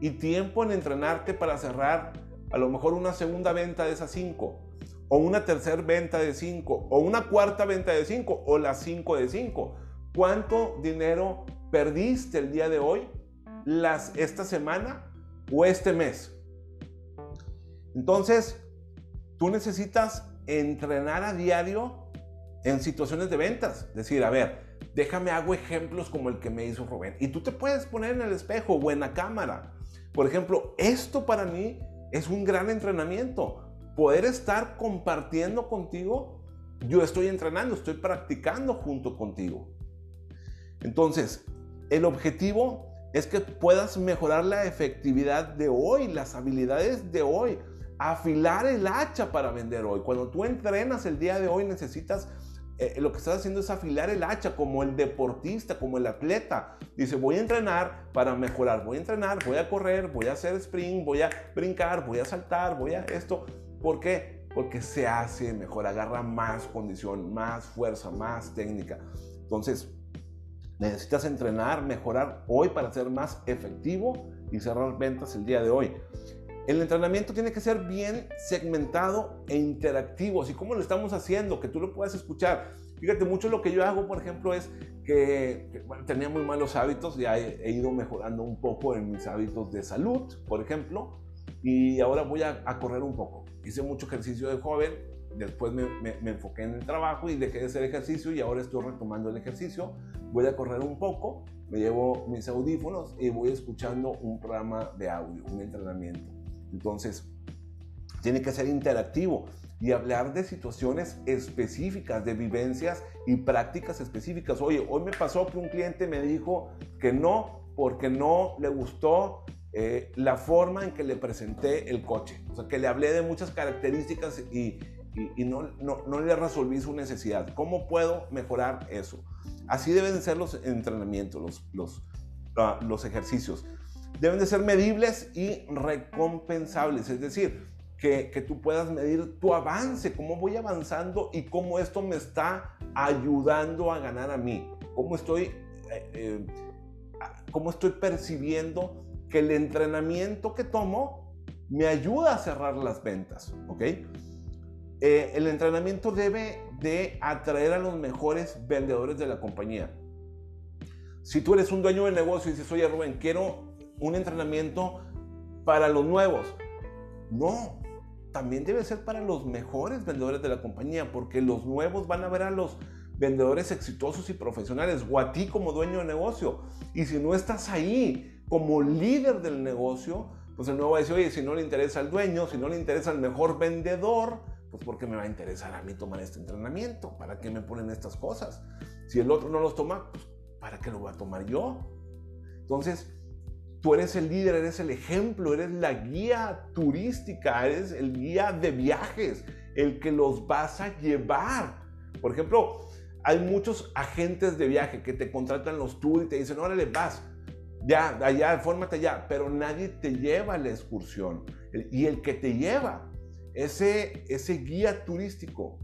y tiempo en entrenarte para cerrar a lo mejor una segunda venta de esas cinco? O una tercera venta de cinco, o una cuarta venta de cinco, o las cinco de cinco. ¿Cuánto dinero perdiste el día de hoy las, esta semana o este mes. Entonces, tú necesitas entrenar a diario en situaciones de ventas. Decir, a ver, déjame hago ejemplos como el que me hizo Rubén. Y tú te puedes poner en el espejo o en la cámara. Por ejemplo, esto para mí es un gran entrenamiento. Poder estar compartiendo contigo. Yo estoy entrenando, estoy practicando junto contigo. Entonces, el objetivo es que puedas mejorar la efectividad de hoy, las habilidades de hoy, afilar el hacha para vender hoy. Cuando tú entrenas el día de hoy necesitas, eh, lo que estás haciendo es afilar el hacha como el deportista, como el atleta. Dice, voy a entrenar para mejorar, voy a entrenar, voy a correr, voy a hacer sprint, voy a brincar, voy a saltar, voy a esto. ¿Por qué? Porque se hace mejor, agarra más condición, más fuerza, más técnica. Entonces, Necesitas entrenar, mejorar hoy para ser más efectivo y cerrar ventas el día de hoy. El entrenamiento tiene que ser bien segmentado e interactivo, así como lo estamos haciendo, que tú lo puedas escuchar. Fíjate, mucho lo que yo hago, por ejemplo, es que, tenía muy malos hábitos, ya he, ido mejorando un poco en mis hábitos de salud, por ejemplo, y ahora voy a, correr un poco. Hice mucho ejercicio de joven, después me, me, enfoqué en el trabajo y dejé de hacer ejercicio y ahora estoy retomando el ejercicio. Voy a correr un poco, me llevo mis audífonos y voy escuchando un programa de audio, un entrenamiento. Entonces, tiene que ser interactivo y hablar de situaciones específicas, de vivencias y prácticas específicas. Oye, hoy me pasó que un cliente me dijo que no porque no le gustó eh, la forma en que le presenté el coche. O sea, que le hablé de muchas características y, y, no, no, le resolví su necesidad. ¿Cómo puedo mejorar eso? Así deben ser los entrenamientos, los, los, ah, los ejercicios. Deben de ser medibles y recompensables, es decir, que, que, tú puedas medir tu avance, cómo voy avanzando y cómo esto me está ayudando a ganar a mí, cómo estoy, eh, eh, cómo estoy percibiendo que el entrenamiento que tomo me ayuda a cerrar las ventas, ¿ok? Eh, el entrenamiento debe de atraer a los mejores vendedores de la compañía. Si tú eres un dueño de negocio y dices, oye Rubén, quiero un entrenamiento para los nuevos. No, también debe ser para los mejores vendedores de la compañía, porque los nuevos van a ver a los vendedores exitosos y profesionales o a ti como dueño de negocio. Y si no estás ahí como líder del negocio, pues el nuevo va a decir, oye, si no le interesa al dueño, si no le interesa al mejor vendedor, pues porque me va a interesar a mí tomar este entrenamiento, ¿para qué me ponen estas cosas? Si el otro no los toma, pues ¿para qué lo voy a tomar yo? Entonces, tú eres el líder, eres el ejemplo, eres la guía turística, eres el guía de viajes, el que los vas a llevar. Por ejemplo, hay muchos agentes de viaje que te contratan los tours y te dicen, órale, vas, ya, allá, fórmate ya, pero nadie te lleva a la excursión. Y el que te lleva ese, ese guía turístico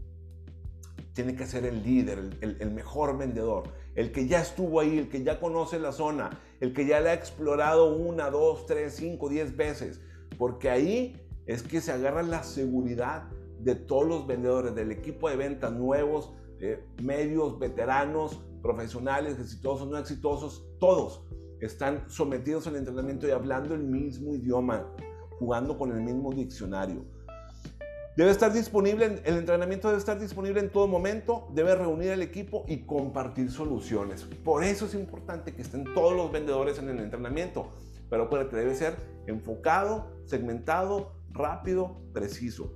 tiene que ser el líder, el, mejor vendedor, el que ya estuvo ahí, el que ya conoce la zona, el que ya la ha explorado una, dos, tres, cinco, diez veces, porque ahí es que se agarra la seguridad de todos los vendedores, del equipo de ventas nuevos, eh, medios, veteranos, profesionales, exitosos, no exitosos, todos están sometidos al entrenamiento y hablando el mismo idioma, jugando con el mismo diccionario. Debe estar disponible, el entrenamiento debe estar disponible en todo momento, debe reunir al equipo y compartir soluciones. Por eso es importante que estén todos los vendedores en el entrenamiento, pero que debe ser enfocado, segmentado, rápido, preciso.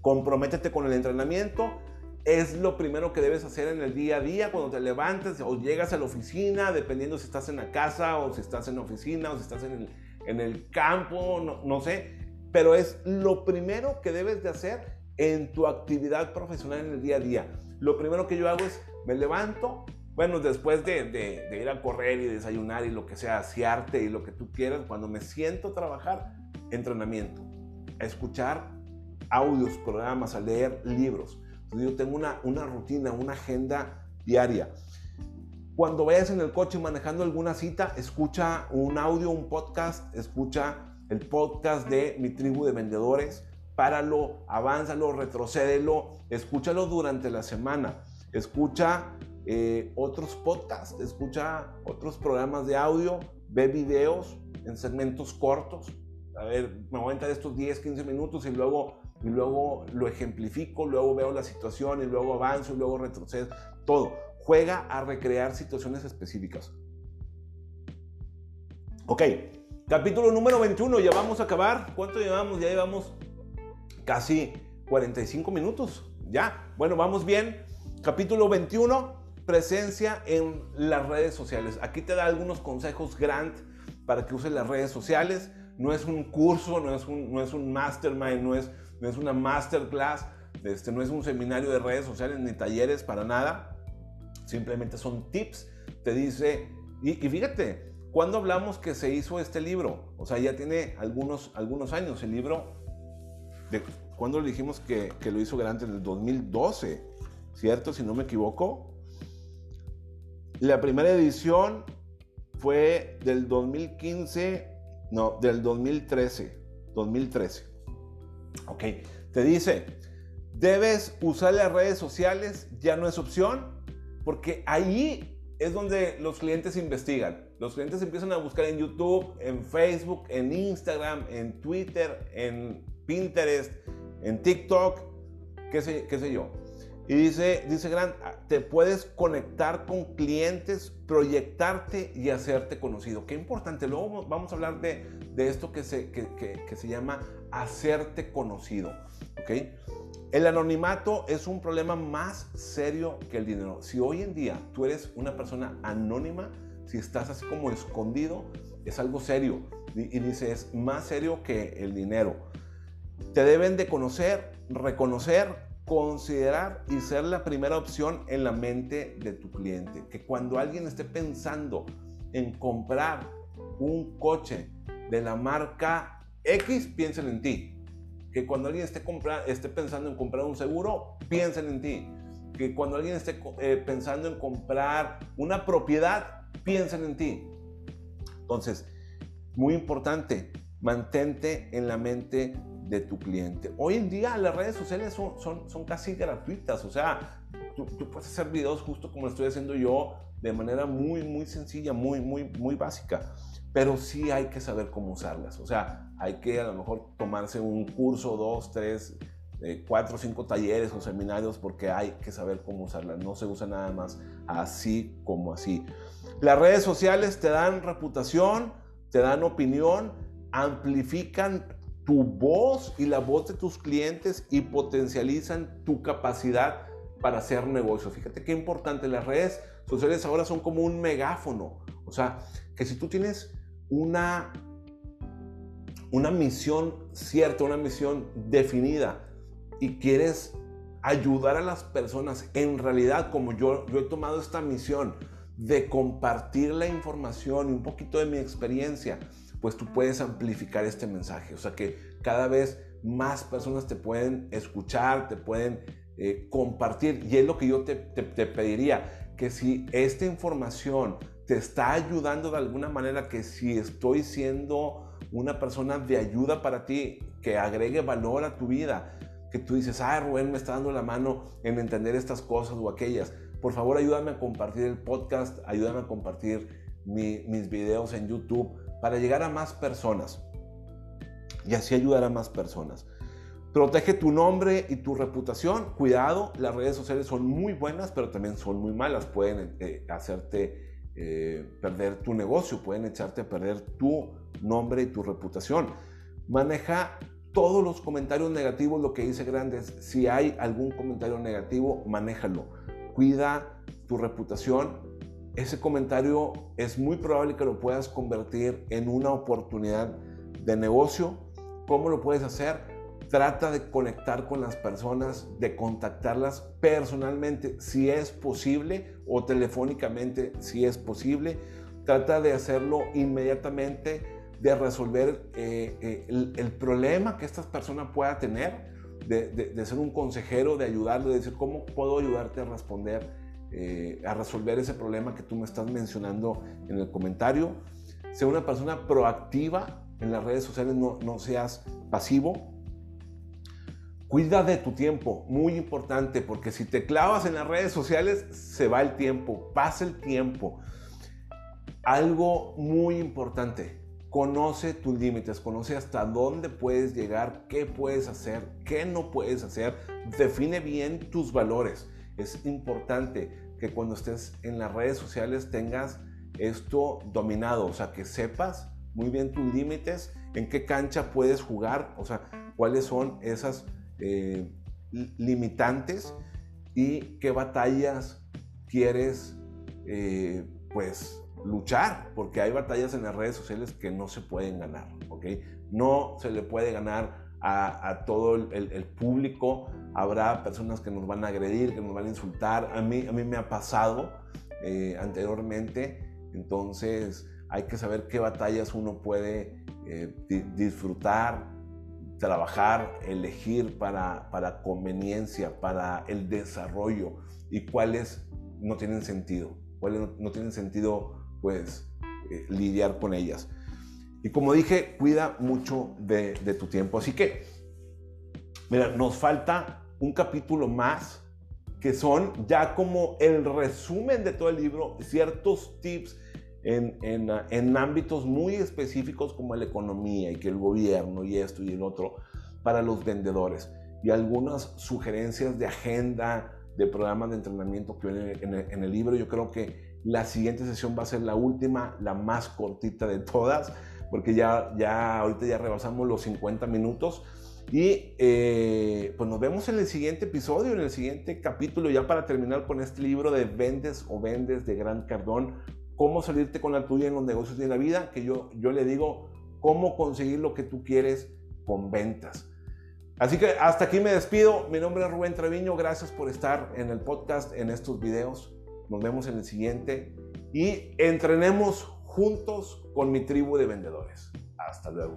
Comprométete con el entrenamiento, es lo primero que debes hacer en el día a día cuando te levantes o llegas a la oficina, dependiendo si estás en la casa o si estás en la oficina o si estás en el, campo, no, no sé pero es lo primero que debes de hacer en tu actividad profesional en el día a día. Lo primero que yo hago es me levanto, bueno, después de, ir a correr y desayunar y lo que sea, asearte y lo que tú quieras, cuando me siento a trabajar, entrenamiento, escuchar audios, programas, a leer libros. Yo tengo una, una rutina, una agenda diaria. Cuando vayas en el coche manejando alguna cita, escucha un audio, un podcast, escucha el podcast de mi tribu de vendedores, páralo, avánzalo, retrocédelo, escúchalo durante la semana, escucha eh, otros podcasts, escucha otros programas de audio, ve videos en segmentos cortos. A ver, me voy a entrar estos 10, 15 minutos y luego, y luego lo ejemplifico, luego veo la situación y luego avanzo y luego retrocedo. Todo. Juega a recrear situaciones específicas. Ok, capítulo número 21, ya vamos a acabar. ¿Cuánto llevamos? Ya llevamos casi 45 minutos. Ya, bueno, vamos bien. Capítulo 21, presencia en las redes sociales. Aquí te da algunos consejos Grant para que uses las redes sociales. No es un curso, no es un, no es un mastermind, no es, no es una masterclass, este, no es un seminario de redes sociales ni talleres para nada. Simplemente son tips. Te dice, y, fíjate, cuando hablamos que se hizo este libro? O sea, ya tiene algunos, algunos años. El libro, de, cuando le dijimos que, que lo hizo Grant en el 2012, ¿cierto? Si no me equivoco. La primera edición fue del 2015, no, del 2013. 2013. Ok, te dice, debes usar las redes sociales, ya no es opción, porque ahí es donde los clientes investigan. Los clientes empiezan a buscar en YouTube, en Facebook, en Instagram, en Twitter, en Pinterest, en TikTok, qué sé, yo. Y dice, dice Grant, te puedes conectar con clientes, proyectarte y hacerte conocido. Qué importante. Luego vamos a hablar de, de esto que se, que, que, se llama hacerte conocido. ¿ok? El anonimato es un problema más serio que el dinero. Si hoy en día tú eres una persona anónima, estás así como escondido, es algo serio. Y, y dice, es más serio que el dinero. Te deben de conocer, reconocer considerar y ser la primera opción en la mente de tu cliente. Que cuando alguien esté pensando en comprar un coche de la marca X, piensen en ti. Que cuando alguien esté, esté pensando en comprar un seguro, piensen en ti. Que cuando alguien esté eh, pensando en comprar una propiedad, piensen en ti. Entonces, muy importante, mantente en la mente de tu cliente. Hoy en día las redes sociales son, son, son casi gratuitas, o sea, tú, puedes hacer videos justo como lo estoy haciendo yo, de manera muy, muy sencilla, muy, muy, muy básica, pero sí hay que saber cómo usarlas, o sea, hay que a lo mejor tomarse un curso, dos, tres, eh, cuatro, cinco talleres o seminarios porque hay que saber cómo usarlas, no se usa nada más así como así. Las redes sociales te dan reputación, te dan opinión, amplifican tu voz y la voz de tus clientes y potencializan tu capacidad para hacer negocio. Fíjate qué importante, las redes sociales ahora son como un megáfono. O sea, que si tú tienes una, una misión cierta, una misión definida y quieres ayudar a las personas, en realidad como yo, yo he tomado esta misión de compartir la información y un poquito de mi experiencia, pues tú puedes amplificar este mensaje. O sea que cada vez más personas te pueden escuchar, te pueden eh, compartir. Y es lo que yo te, te, pediría, que si esta información te está ayudando de alguna manera, que si estoy siendo una persona de ayuda para ti, que agregue valor a tu vida, que tú dices, ah, Rubén me está dando la mano en entender estas cosas o aquellas. Por favor, ayúdame a compartir el podcast, ayúdame a compartir mis videos en YouTube para llegar a más personas y así ayudar a más personas. Protege tu nombre y tu reputación. Cuidado, las redes sociales son muy buenas, pero también son muy malas. Pueden eh, hacerte eh, perder tu negocio, pueden echarte a perder tu nombre y tu reputación. Maneja todos los comentarios negativos, lo que dice Grandes. Si hay algún comentario negativo, manéjalo. Cuida tu reputación ese comentario es muy probable que lo puedas convertir en una oportunidad de negocio. ¿Cómo lo puedes hacer? Trata de conectar con las personas, de contactarlas personalmente si es posible o telefónicamente si es posible. Trata de hacerlo inmediatamente, de resolver eh, eh, el, problema que esta persona pueda tener, de, ser un consejero, de ayudarle, de decir cómo puedo ayudarte a responder, eh, a resolver ese problema que tú me estás mencionando en el comentario. Sea una persona proactiva en las redes sociales, no, no seas pasivo Cuida de tu tiempo, muy importante, porque si te clavas en las redes sociales, se va el tiempo, pasa el tiempo. Algo muy importante, conoce tus límites, conoce hasta dónde puedes llegar, qué puedes hacer, qué no puedes hacer, define bien tus valores. Es importante que cuando estés en las redes sociales tengas esto dominado, o sea, que sepas muy bien tus límites, en qué cancha puedes jugar, o sea, cuáles son esas eh, limitantes y qué batallas quieres eh, pues luchar, porque hay batallas en las redes sociales que no se pueden ganar, ¿ok? No se le puede ganar a, todo el, público, habrá personas que nos van a agredir, que nos van a insultar, a mí, a mí me ha pasado eh, anteriormente, entonces hay que saber qué batallas uno puede disfrutar, trabajar, elegir para, para conveniencia, para el desarrollo. Y cuáles no tienen sentido, cuáles no, tienen sentido pues eh, lidiar con ellas. Y como dije, cuida mucho de, de tu tiempo. Así que, mira, nos falta un capítulo más que son ya como el resumen de todo el libro, ciertos tips en, ámbitos muy específicos como la economía y que el gobierno y esto y el otro para los vendedores y algunas sugerencias de agenda de programas de entrenamiento que vienen en en el libro. Yo creo que la siguiente sesión va a ser la última, la más cortita de todas, porque ya, ya ahorita ya rebasamos los 50 minutos. Y eh, pues nos vemos en el siguiente episodio, en el siguiente capítulo, ya para terminar con este libro de Vendes o Vendes de Gran Cardón cómo salirte con la tuya en los negocios de la vida, que yo, yo le digo cómo conseguir lo que tú quieres con ventas. Así que hasta aquí me despido. Mi nombre es Rubén Treviño. Gracias por estar en el podcast, en estos videos. Nos vemos en el siguiente y entrenemos juntos con mi tribu de vendedores. Hasta luego.